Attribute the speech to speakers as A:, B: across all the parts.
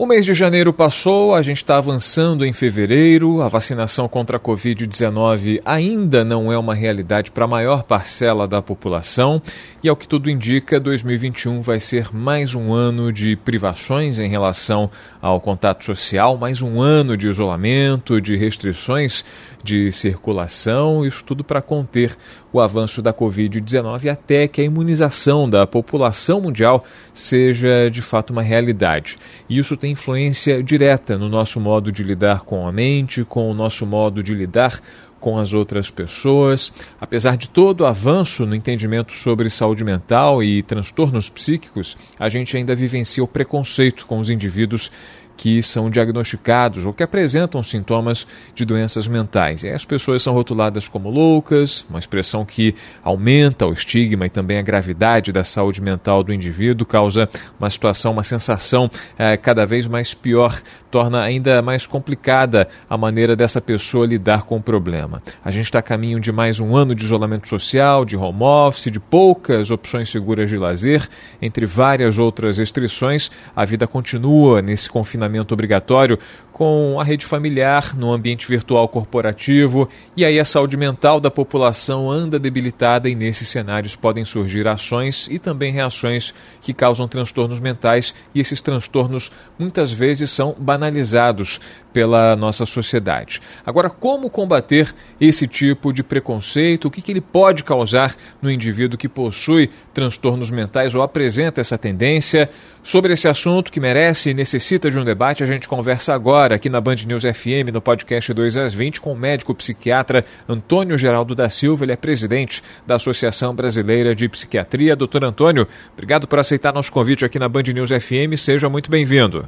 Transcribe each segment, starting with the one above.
A: O mês de janeiro passou, a gente está avançando em fevereiro, a vacinação contra a Covid-19 ainda não é uma realidade para a maior parcela da população e, ao que tudo indica, 2021 vai ser mais um ano de privações em relação ao contato social, mais um ano de isolamento, de restrições de circulação, isso tudo para conter o avanço da Covid-19 até que a imunização da população mundial seja de fato uma realidade. E isso tem influência direta no nosso modo de lidar com a mente, com o nosso modo de lidar com as outras pessoas. Apesar de todo o avanço no entendimento sobre saúde mental e transtornos psíquicos, a gente ainda vivencia o preconceito com os indivíduos que são diagnosticados ou que apresentam sintomas de doenças mentais. E as pessoas são rotuladas como loucas, uma expressão que aumenta o estigma e também a gravidade da saúde mental do indivíduo, causa uma situação, uma sensação é, cada vez mais pior, torna ainda mais complicada a maneira dessa pessoa lidar com o problema. A gente está a caminho de mais um ano de isolamento social, de home office, de poucas opções seguras de lazer, entre várias outras restrições. A vida continua nesse confinamento relacionamento obrigatório com a rede familiar no ambiente virtual corporativo, e aí a saúde mental da população anda debilitada e nesses cenários podem surgir ações e também reações que causam transtornos mentais, e esses transtornos muitas vezes são banalizados pela nossa sociedade. Agora, como combater esse tipo de preconceito? O que, que ele pode causar no indivíduo que possui transtornos mentais ou apresenta essa tendência? Sobre esse assunto que merece e necessita de um debate, a gente conversa agora aqui na Band News FM, no podcast 2 às 20, com o médico psiquiatra Antônio Geraldo da Silva. Ele é presidente da Associação Brasileira de Psiquiatria. Doutor Antônio, obrigado por aceitar nosso convite aqui na Band News FM. Seja muito bem-vindo.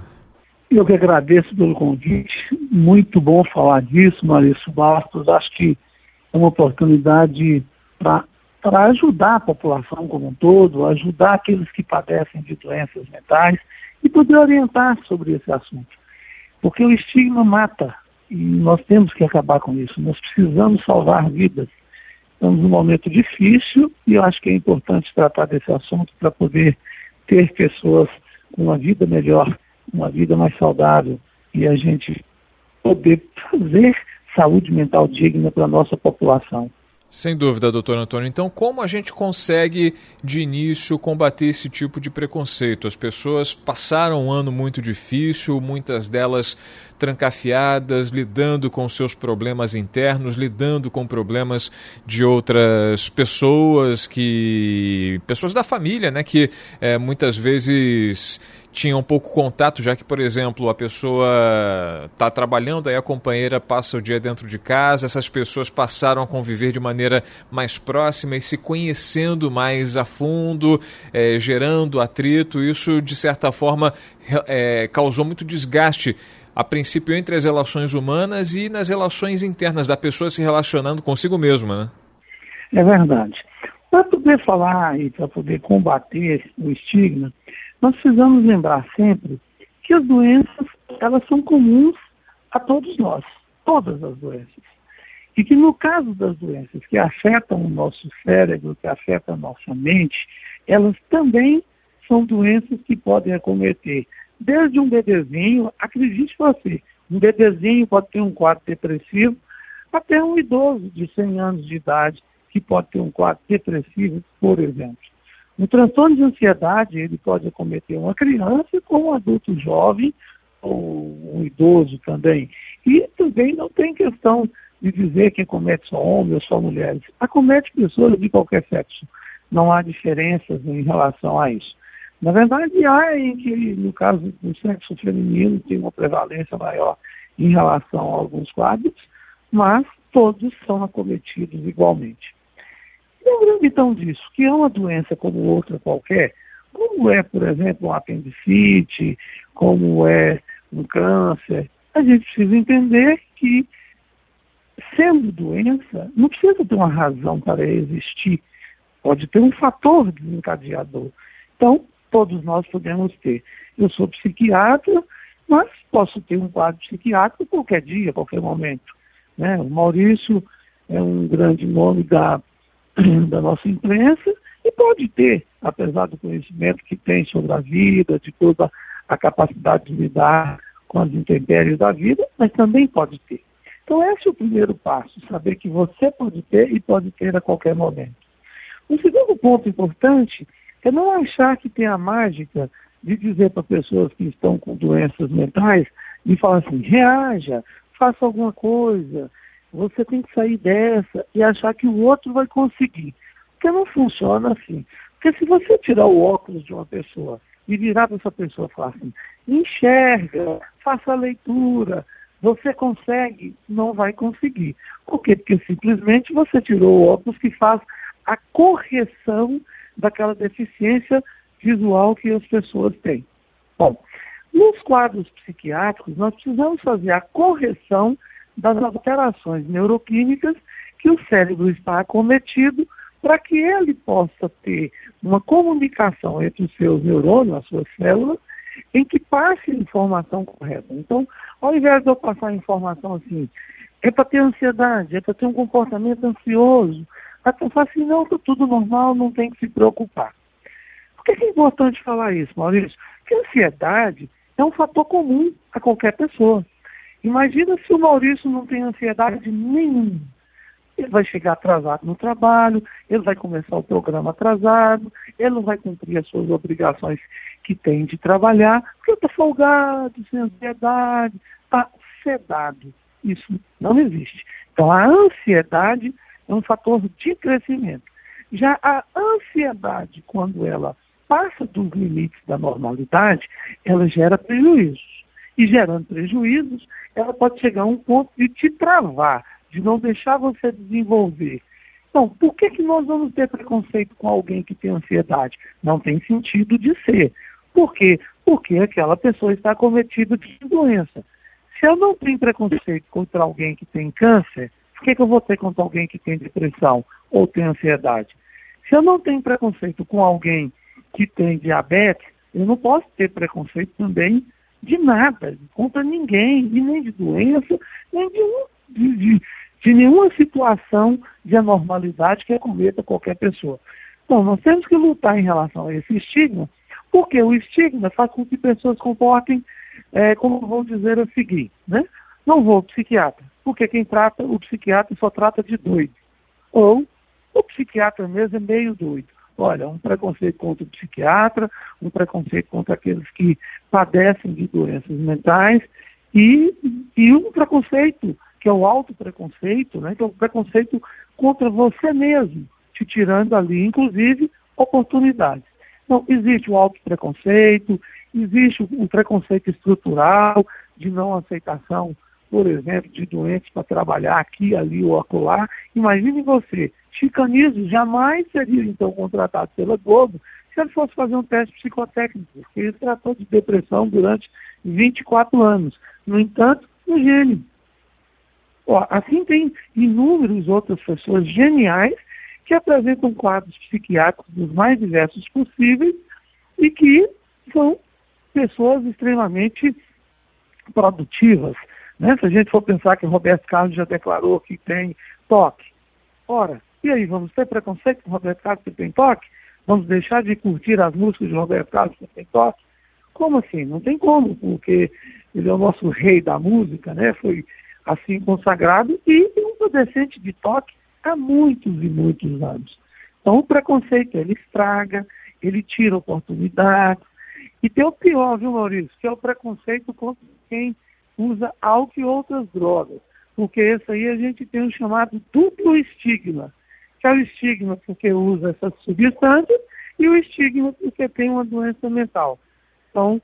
B: Eu que agradeço pelo convite. Muito bom falar disso, Maurício Bastos. Acho que é uma oportunidade para para ajudar a população como um todo, ajudar aqueles que padecem de doenças mentais e poder orientar sobre esse assunto. Porque o estigma mata e nós temos que acabar com isso. Nós precisamos salvar vidas. Estamos num momento difícil e eu acho que é importante tratar desse assunto para poder ter pessoas com uma vida melhor, uma vida mais saudável e a gente poder fazer saúde mental digna para a nossa população.
A: Sem dúvida, doutor Antônio. Então, como a gente consegue, de início, combater esse tipo de preconceito? As pessoas passaram um ano muito difícil, muitas delas trancafiadas, lidando com seus problemas internos, lidando com problemas de outras pessoas que. pessoas da família, né? Que é, muitas vezes tinham pouco contato, já que, por exemplo, a pessoa está trabalhando, aí a companheira passa o dia dentro de casa, essas pessoas passaram a conviver de maneira mais próxima e se conhecendo mais a fundo, é, gerando atrito. Isso, de certa forma, é, causou muito desgaste a princípio entre as relações humanas e nas relações internas da pessoa se relacionando consigo mesma. Né?
B: É verdade. Para poder falar e para poder combater o estigma, nós precisamos lembrar sempre que as doenças, elas são comuns a todos nós, todas as doenças. E que no caso das doenças que afetam o nosso cérebro, que afetam a nossa mente, elas também são doenças que podem acometer desde um bebezinho, acredite você, um bebezinho pode ter um quadro depressivo, até um idoso de 100 anos de idade que pode ter um quadro depressivo, por exemplo. O transtorno de ansiedade, ele pode acometer uma criança como um adulto jovem ou um idoso também. E também não tem questão de dizer que acomete só homens ou só mulheres. Acomete pessoas de qualquer sexo. Não há diferenças em relação a isso. Na verdade, há em que, no caso do sexo feminino, tem uma prevalência maior em relação a alguns quadros, mas todos são acometidos igualmente. Lembrando então disso, que é uma doença como outra qualquer, como é, por exemplo, um apendicite, como é um câncer, a gente precisa entender que sendo doença, não precisa ter uma razão para existir. Pode ter um fator desencadeador. Então, todos nós podemos ter. Eu sou psiquiatra, mas posso ter um quadro psiquiátrico qualquer dia, qualquer momento. Né? O Maurício é um grande nome da, da nossa imprensa e pode ter, apesar do conhecimento que tem sobre a vida, de toda a capacidade de lidar com as intempéries da vida, mas também pode ter. Então esse é o primeiro passo, saber que você pode ter e pode ter a qualquer momento. Um segundo ponto importante é não achar que tem a mágica de dizer para pessoas que estão com doenças mentais, de falar assim, reaja, faça alguma coisa, você tem que sair dessa e achar que o outro vai conseguir. Porque não funciona assim. Porque se você tirar o óculos de uma pessoa e virar para essa pessoa e falar assim, enxerga, faça a leitura, você consegue, não vai conseguir. Por quê? Porque simplesmente você tirou o óculos que faz a correção daquela deficiência visual que as pessoas têm. Bom, nos quadros psiquiátricos, nós precisamos fazer a correção das alterações neuroquímicas que o cérebro está acometido para que ele possa ter uma comunicação entre os seus neurônios, as suas células, em que passe a informação correta. Então, ao invés de eu passar a informação assim, é para ter ansiedade, é para ter um comportamento ansioso, a pensar assim, não, está tudo normal, não tem que se preocupar. Por que é importante falar isso, Maurício? Porque ansiedade é um fator comum a qualquer pessoa. Imagina se o Maurício não tem ansiedade nenhuma. Ele vai chegar atrasado no trabalho, ele vai começar o programa atrasado, ele não vai cumprir as suas obrigações que tem de trabalhar, porque está folgado, sem ansiedade, está sedado. Isso não existe. Então a ansiedade é um fator de crescimento. Já a ansiedade, quando ela passa dos limites da normalidade, ela gera prejuízos. E gerando prejuízos, ela pode chegar a um ponto de te travar, de não deixar você desenvolver. Então, por que, que nós vamos ter preconceito com alguém que tem ansiedade? Não tem sentido de ser. Por quê? Porque aquela pessoa está cometida de doença. Se eu não tenho preconceito contra alguém que tem câncer, por que, que eu vou ter contra alguém que tem depressão ou tem ansiedade? Se eu não tenho preconceito com alguém que tem diabetes, eu não posso ter preconceito também de nada, contra ninguém, e nem de doença, nem de, de, de, de nenhuma situação de anormalidade que acometa qualquer pessoa. Então, nós temos que lutar em relação a esse estigma, porque o estigma faz com que pessoas comportem, é, como vou dizer a seguir, né? Não vou ao psiquiatra, porque quem trata, o psiquiatra só trata de doido. Ou o psiquiatra mesmo é meio doido. Olha, um preconceito contra o psiquiatra, um preconceito contra aqueles que padecem de doenças mentais e, e um preconceito, que é o auto-preconceito, né, que é o preconceito contra você mesmo, te tirando ali, inclusive, oportunidades. Então, existe o auto-preconceito, existe o preconceito estrutural de não aceitação, por exemplo, de doentes para trabalhar aqui, ali ou acolá. Imagine você Chicanismo jamais seria, então, contratado pela Globo se ele fosse fazer um teste psicotécnico, porque ele tratou de depressão durante 24 anos. No entanto, um gênio. Ó, assim tem inúmeras outras pessoas geniais que apresentam quadros psiquiátricos dos mais diversos possíveis e que são pessoas extremamente produtivas. Né? Se a gente for pensar que Roberto Carlos já declarou que tem toque. Ora, e aí, vamos ter preconceito com Roberto Carlos que tem toque? Vamos deixar de curtir as músicas de Roberto Carlos que tem toque? Como assim? Não tem como, porque ele é o nosso rei da música, né? Foi assim consagrado e um padecente de toque há muitos e muitos anos. Então o preconceito, ele estraga, ele tira oportunidades. E tem o pior, viu, Maurício, que é o preconceito contra quem usa álcool e outras drogas. Porque esse aí a gente tem o chamado duplo estigma que é o estigma porque usa essas substâncias e o estigma porque tem uma doença mental. Então,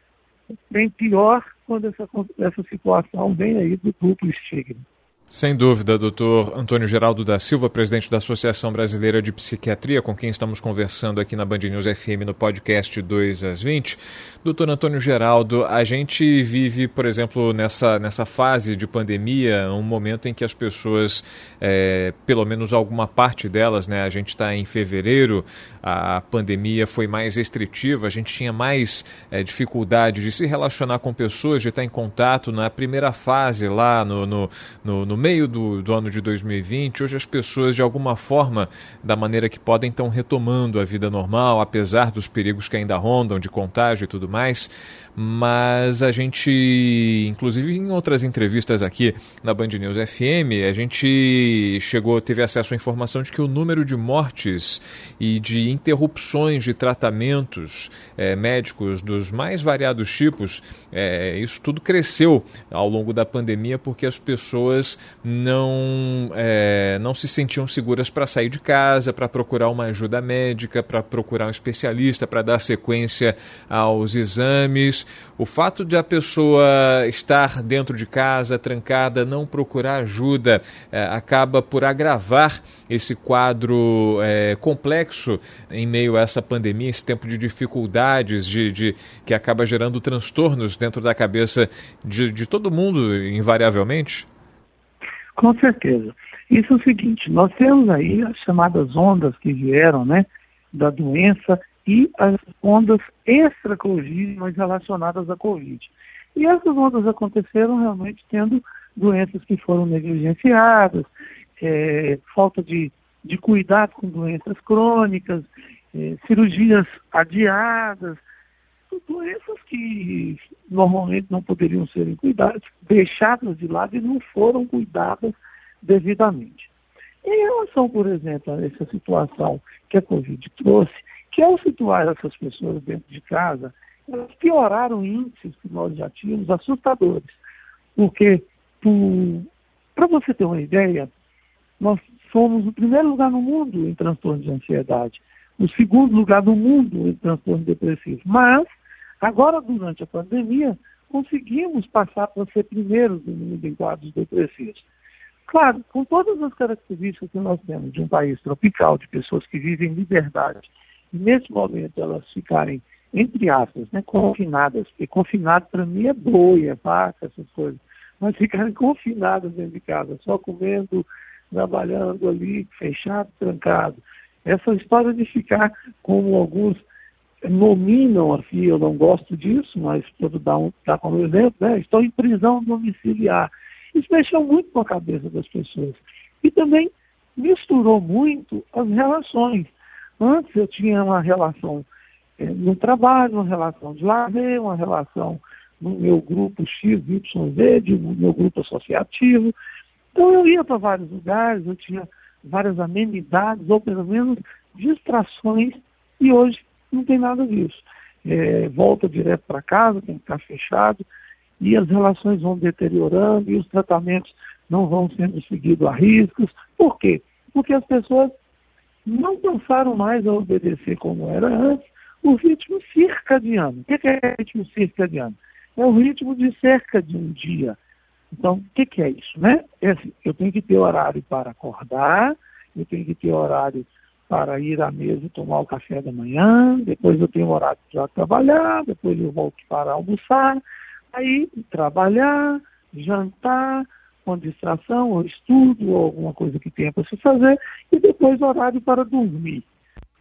B: bem pior quando essa, essa situação vem aí do duplo estigma.
A: Sem dúvida, doutor Antônio Geraldo da Silva, presidente da Associação Brasileira de Psiquiatria, com quem estamos conversando aqui na Band News FM no podcast 2 às 20. Doutor Antônio Geraldo, a gente vive, por exemplo, nessa, nessa fase de pandemia, um momento em que as pessoas, é, pelo menos alguma parte delas, né, a gente está em fevereiro, a pandemia foi mais restritiva, a gente tinha mais é, dificuldade de se relacionar com pessoas, de estar em contato na primeira fase lá no, no, no, no meio do, do ano de 2020. Hoje as pessoas, de alguma forma, da maneira que podem, estão retomando a vida normal, apesar dos perigos que ainda rondam de contágio e tudo mais mas a gente, inclusive em outras entrevistas aqui na Band News FM, a gente chegou, teve acesso à informação de que o número de mortes e de interrupções de tratamentos é, médicos dos mais variados tipos, é, isso tudo cresceu ao longo da pandemia porque as pessoas não, é, não se sentiam seguras para sair de casa, para procurar uma ajuda médica, para procurar um especialista, para dar sequência aos exames o fato de a pessoa estar dentro de casa, trancada, não procurar ajuda, é, acaba por agravar esse quadro é, complexo em meio a essa pandemia, esse tempo de dificuldades, de, de que acaba gerando transtornos dentro da cabeça de, de todo mundo, invariavelmente?
B: Com certeza. Isso é o seguinte, nós temos aí as chamadas ondas que vieram, né, da doença e as ondas extra-Covid, mas relacionadas à Covid. E essas ondas aconteceram realmente tendo doenças que foram negligenciadas, é, falta de, de cuidado com doenças crônicas, é, cirurgias adiadas, doenças que normalmente não poderiam ser cuidadas, deixadas de lado e não foram cuidadas devidamente. Em relação, por exemplo, a essa situação que a Covid trouxe, que ao situar essas pessoas dentro de casa, elas pioraram índices que nós já tínhamos assustadores. Porque, para você ter uma ideia, nós somos o primeiro lugar no mundo em transtorno de ansiedade, o segundo lugar no mundo em transtorno depressivo. Mas, agora, durante a pandemia, conseguimos passar para ser primeiros no mundo em quadros depressivos. Claro, com todas as características que nós temos de um país tropical, de pessoas que vivem em liberdade, nesse momento elas ficarem, entre aspas, né, confinadas, porque confinado para mim é boi, é vaca, essas coisas, mas ficarem confinadas dentro de casa, só comendo, trabalhando ali, fechado, trancado. Essa história de ficar, como alguns nominam aqui, eu não gosto disso, mas para dar, um, dar como exemplo, né, estão em prisão domiciliar. Isso mexeu muito com a cabeça das pessoas. E também misturou muito as relações. Antes eu tinha uma relação é, no trabalho, uma relação de lazer, uma relação no meu grupo X, Y, no meu grupo associativo. Então eu ia para vários lugares, eu tinha várias amenidades, ou pelo menos distrações, e hoje não tem nada disso. É, volta direto para casa, tem que estar fechado, e as relações vão deteriorando, e os tratamentos não vão sendo seguidos a riscos. Por quê? Porque as pessoas não passaram mais a obedecer como era antes o ritmo circadiano. O que é ritmo circadiano? É o ritmo de cerca de um dia. Então, o que, que é isso? Né? É assim, eu tenho que ter horário para acordar, eu tenho que ter horário para ir à mesa tomar o café da manhã, depois eu tenho horário para trabalhar, depois eu volto para almoçar, aí trabalhar, jantar, uma distração, ou estudo, ou alguma coisa que tenha para se fazer, e depois horário para dormir.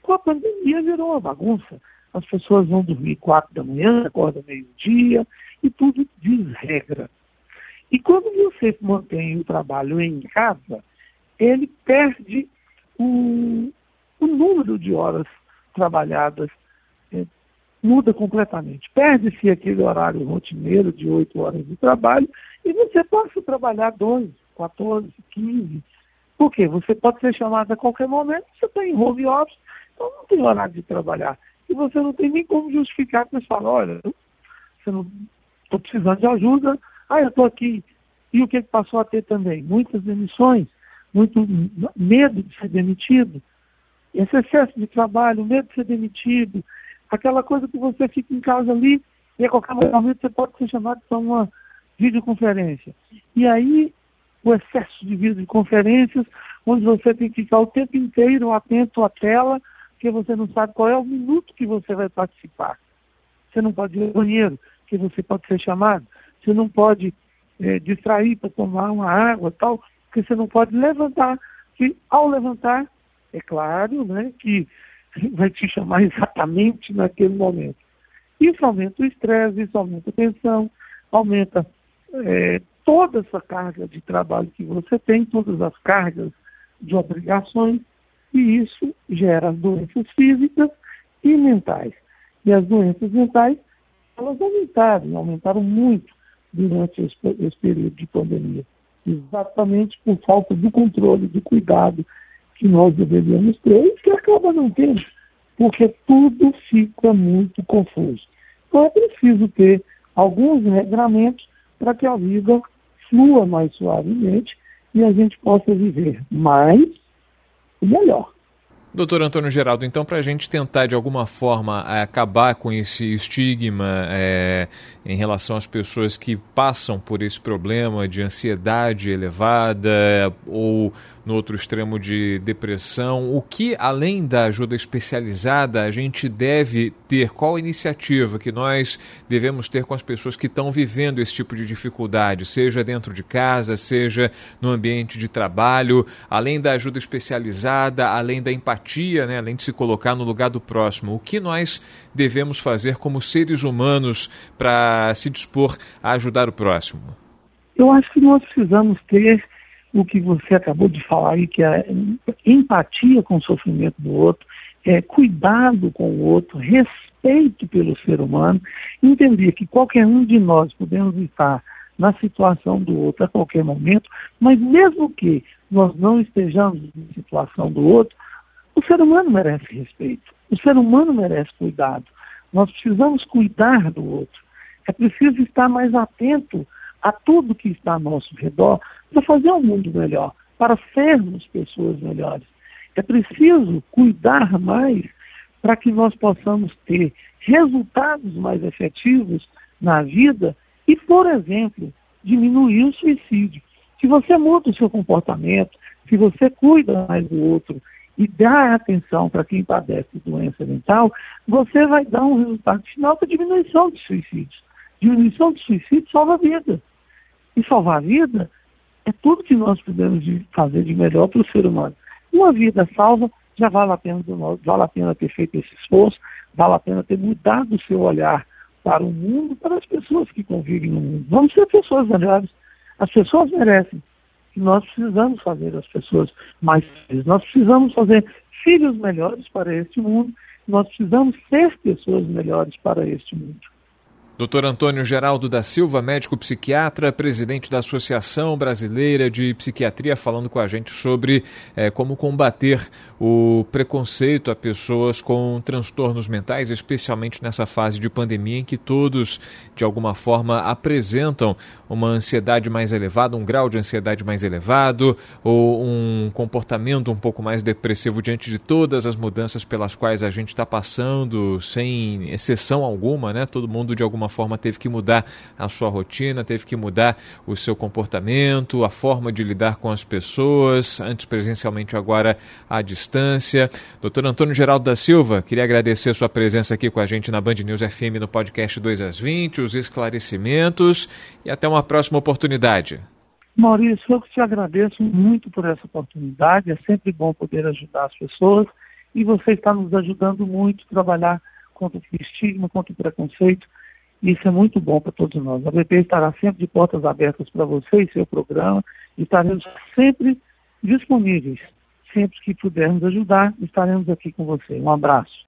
B: Com a pandemia virou uma bagunça. As pessoas vão dormir quatro da manhã, acordam meio-dia, e tudo desregra. E quando você mantém o trabalho em casa, ele perde o, o número de horas trabalhadas é, muda completamente. Perde-se aquele horário rotineiro de oito horas de trabalho e você pode trabalhar 12, 14, 15. Por quê? Você pode ser chamado a qualquer momento, você está em home office, então não tem horário de trabalhar. E você não tem nem como justificar que você fala, olha, você não estou precisando de ajuda, ah, eu estou aqui. E o que passou a ter também? Muitas demissões, muito medo de ser demitido, esse excesso de trabalho, medo de ser demitido, aquela coisa que você fica em casa ali e a qualquer momento você pode ser chamado para uma videoconferência. E aí o excesso de videoconferências, onde você tem que ficar o tempo inteiro atento à tela, porque você não sabe qual é o minuto que você vai participar. Você não pode ir ao banheiro, que você pode ser chamado. Você não pode é, distrair para tomar uma água tal, porque você não pode levantar. Que ao levantar, é claro né, que vai te chamar exatamente naquele momento. Isso aumenta o estresse, isso aumenta a tensão, aumenta é, toda essa carga de trabalho que você tem, todas as cargas de obrigações, e isso gera doenças físicas e mentais. E as doenças mentais, elas aumentaram, aumentaram muito durante esse, esse período de pandemia. Exatamente por falta do controle, do cuidado que nós deveríamos ter e que acaba não tendo, porque tudo fica muito confuso. Então é preciso ter alguns regramentos para que a vida flua mais suavemente e a gente possa viver mais e melhor.
A: Doutor Antônio Geraldo, então, para a gente tentar de alguma forma acabar com esse estigma é, em relação às pessoas que passam por esse problema de ansiedade elevada ou no outro extremo de depressão, o que, além da ajuda especializada, a gente deve ter? Qual iniciativa que nós devemos ter com as pessoas que estão vivendo esse tipo de dificuldade, seja dentro de casa, seja no ambiente de trabalho, além da ajuda especializada, além da empatia, né, além de se colocar no lugar do próximo? O que nós devemos fazer como seres humanos para se dispor a ajudar o próximo?
B: Eu acho que nós precisamos ter o que você acabou de falar aí, que é empatia com o sofrimento do outro, é, cuidado com o outro, respeito pelo ser humano, entender que qualquer um de nós podemos estar na situação do outro a qualquer momento, mas mesmo que nós não estejamos na situação do outro, o ser humano merece respeito, o ser humano merece cuidado. Nós precisamos cuidar do outro. É preciso estar mais atento a tudo que está ao nosso redor para fazer um mundo melhor, para sermos pessoas melhores. É preciso cuidar mais para que nós possamos ter resultados mais efetivos na vida e, por exemplo, diminuir o suicídio. Se você muda o seu comportamento, se você cuida mais do outro e dá atenção para quem padece de doença mental, você vai dar um resultado final para diminuição de suicídios. Diminuição de suicídio salva vida e salvar a vida é tudo que nós podemos fazer de melhor para o ser humano. Uma vida salva já vale a pena vale a pena ter feito esse esforço, vale a pena ter mudado o seu olhar para o mundo, para as pessoas que convivem no mundo. Vamos ser pessoas melhores. As pessoas merecem. Nós precisamos fazer as pessoas mais felizes. Nós precisamos fazer filhos melhores para este mundo. Nós precisamos ser pessoas melhores para este mundo.
A: Dr. Antônio Geraldo da Silva, médico psiquiatra, presidente da Associação Brasileira de Psiquiatria, falando com a gente sobre é, como combater o preconceito a pessoas com transtornos mentais, especialmente nessa fase de pandemia em que todos, de alguma forma, apresentam uma ansiedade mais elevada, um grau de ansiedade mais elevado, ou um comportamento um pouco mais depressivo diante de todas as mudanças pelas quais a gente está passando, sem exceção alguma, né? Todo mundo, de alguma alguma forma teve que mudar a sua rotina, teve que mudar o seu comportamento, a forma de lidar com as pessoas, antes presencialmente, agora à distância. Doutor Antônio Geraldo da Silva, queria agradecer sua presença aqui com a gente na Band News FM no podcast 2 às 20, os esclarecimentos e até uma próxima oportunidade.
B: Maurício, eu te agradeço muito por essa oportunidade. É sempre bom poder ajudar as pessoas e você está nos ajudando muito a trabalhar contra o estigma, contra o preconceito isso é muito bom para todos nós. A BP estará sempre de portas abertas para você e seu programa. Estaremos sempre disponíveis. Sempre que pudermos ajudar, estaremos aqui com você. Um abraço.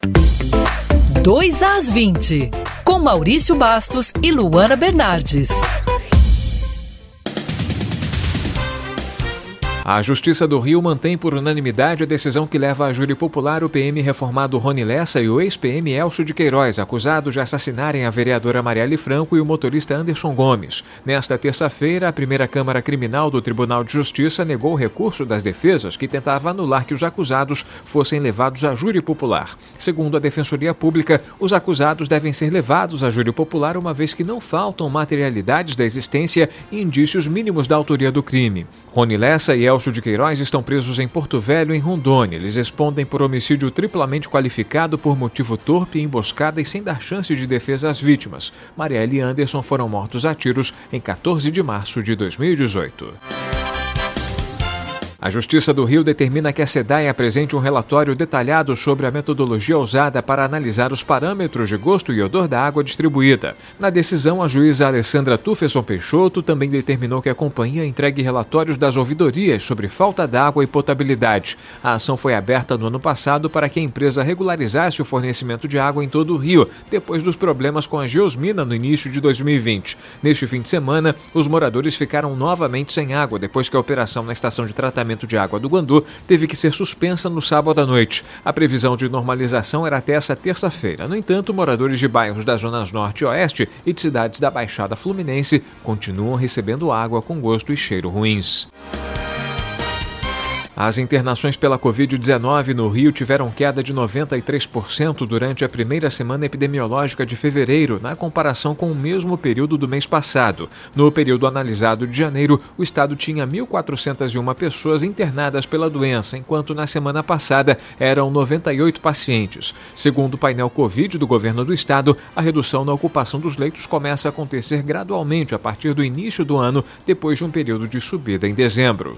C: 2 às 20, com Maurício Bastos e Luana Bernardes.
A: A Justiça do Rio mantém por unanimidade a decisão que leva a júri popular o PM reformado Rony Lessa e o ex-PM Elcio de Queiroz, acusados de assassinarem a vereadora Marielle Franco e o motorista Anderson Gomes. Nesta terça-feira, a primeira Câmara Criminal do Tribunal de Justiça negou o recurso das defesas que tentava anular que os acusados fossem levados a júri popular. Segundo a Defensoria Pública, os acusados devem ser levados a júri popular uma vez que não faltam materialidades da existência e indícios mínimos da autoria do crime. Rony Lessa e Elcio de Queiroz estão presos em Porto Velho, em Rondônia. Eles respondem por homicídio triplamente qualificado por motivo torpe, emboscada e sem dar chance de defesa às vítimas. Marielle e Anderson foram mortos a tiros em 14 de março de 2018. A Justiça do Rio determina que a SEDAI apresente um relatório detalhado sobre a metodologia usada para analisar os parâmetros de gosto e odor da água distribuída. Na decisão, a juíza Alessandra Tufesson Peixoto também determinou que a companhia entregue relatórios das ouvidorias sobre falta d'água e potabilidade. A ação foi aberta no ano passado para que a empresa regularizasse o fornecimento de água em todo o Rio, depois dos problemas com a geosmina no início de 2020. Neste fim de semana, os moradores ficaram novamente sem água depois que a operação na estação de tratamento tratamento de água do Guandu teve que ser suspensa no sábado à noite. A previsão de normalização era até essa terça-feira. No entanto, moradores de bairros das zonas norte e oeste e de cidades da Baixada Fluminense continuam recebendo água com gosto e cheiro ruins. As internações pela Covid-19 no Rio tiveram queda de 93% durante a primeira semana epidemiológica de fevereiro, na comparação com o mesmo período do mês passado. No período analisado de janeiro, o estado tinha 1.401 pessoas internadas pela doença, enquanto na semana passada eram 98 pacientes. Segundo o painel Covid do governo do estado, a redução na ocupação dos leitos começa a acontecer gradualmente a partir do início do ano, depois de um período de subida em dezembro.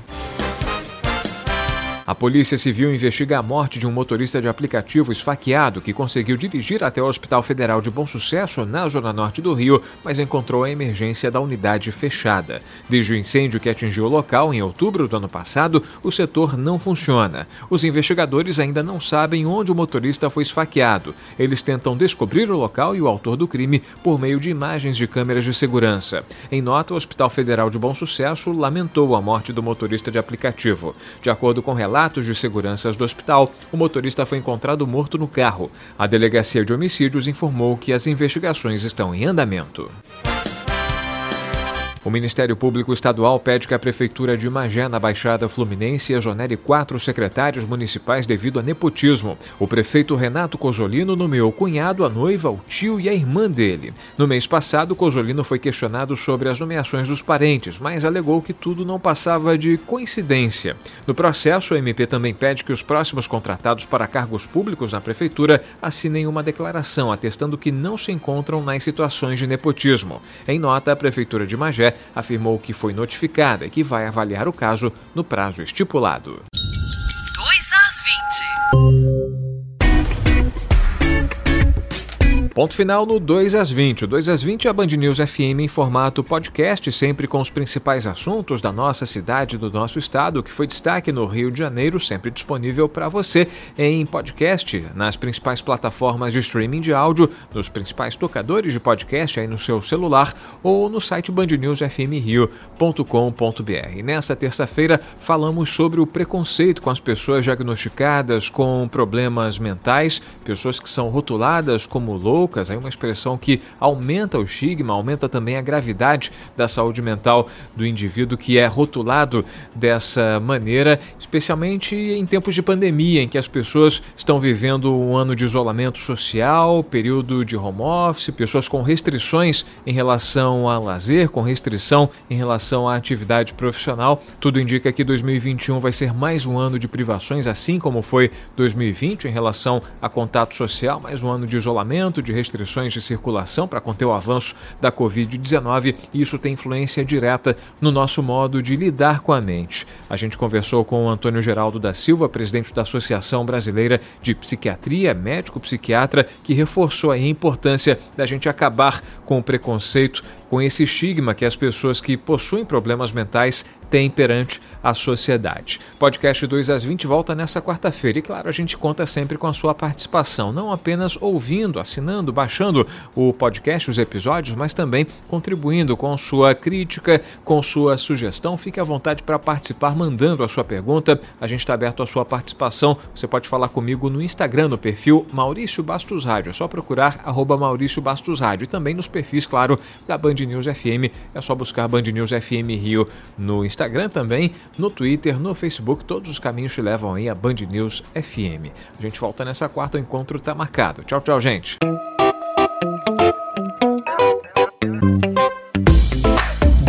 A: A Polícia Civil investiga a morte de um motorista de aplicativo esfaqueado que conseguiu dirigir até o Hospital Federal de Bom Sucesso, na zona norte do Rio, mas encontrou a emergência da unidade fechada. Desde o incêndio que atingiu o local em outubro do ano passado, o setor não funciona. Os investigadores ainda não sabem onde o motorista foi esfaqueado. Eles tentam descobrir o local e o autor do crime por meio de imagens de câmeras de segurança. Em nota, o Hospital Federal de Bom Sucesso lamentou a morte do motorista de aplicativo. De acordo com relatos, relatos de seguranças do hospital, o motorista foi encontrado morto no carro. A Delegacia de Homicídios informou que as investigações estão em andamento. O Ministério Público Estadual pede que a Prefeitura de Magé, na Baixada Fluminense, exonere quatro secretários municipais devido a nepotismo. O prefeito Renato Cosolino nomeou o cunhado, a noiva, o tio e a irmã dele. No mês passado, Cosolino foi questionado sobre as nomeações dos parentes, mas alegou que tudo não passava de coincidência. No processo, o MP também pede que os próximos contratados para cargos públicos na Prefeitura assinem uma declaração atestando que não se encontram nas situações de nepotismo. Em nota, a Prefeitura de Magé afirmou que foi notificada e que vai avaliar o caso no prazo estipulado. 2 às 20. Ponto final no 2 às 20. O 2 às 20 é a Band News FM em formato podcast, sempre com os principais assuntos da nossa cidade, do nosso estado, que foi destaque no Rio de Janeiro, sempre disponível para você em podcast, nas principais plataformas de streaming de áudio, nos principais tocadores de podcast aí no seu celular ou no site bandnewsfmrio.com.br. Nessa terça-feira falamos sobre o preconceito com as pessoas diagnosticadas com problemas mentais, pessoas que são rotuladas como loucas poucas, aí uma expressão que aumenta o estigma, aumenta também a gravidade da saúde mental do indivíduo que é rotulado dessa maneira, especialmente em tempos de pandemia, em que as pessoas estão vivendo um ano de isolamento social, período de home office, pessoas com restrições em relação a lazer, com restrição em relação à atividade profissional. Tudo indica que 2021 vai ser mais um ano de privações, assim como foi 2020 em relação a contato social, mais um ano de isolamento, de restrições de circulação para conter o avanço da Covid-19 e isso tem influência direta no nosso modo de lidar com a mente. A gente conversou com o Antônio Geraldo da Silva, presidente da Associação Brasileira de Psiquiatria, médico psiquiatra, que reforçou a importância da gente acabar com o preconceito com esse estigma que as pessoas que possuem problemas mentais têm perante a sociedade. Podcast 2 às 20 volta nessa quarta-feira e, claro, a gente conta sempre com a sua participação, não apenas ouvindo, assinando baixando o podcast, os episódios, mas também contribuindo com sua crítica, com sua sugestão. Fique à vontade para participar, mandando a sua pergunta. A gente está aberto à sua participação. Você pode falar comigo no Instagram, no perfil Maurício Bastos Rádio. É só procurar arroba Maurício Bastos Rádio. E também nos perfis, claro, da Band News FM. É só buscar Band News FM Rio no Instagram também, no Twitter, no Facebook. Todos os caminhos te levam aí a Band News FM. A gente volta nessa quarta, o encontro está marcado. Tchau, tchau, gente.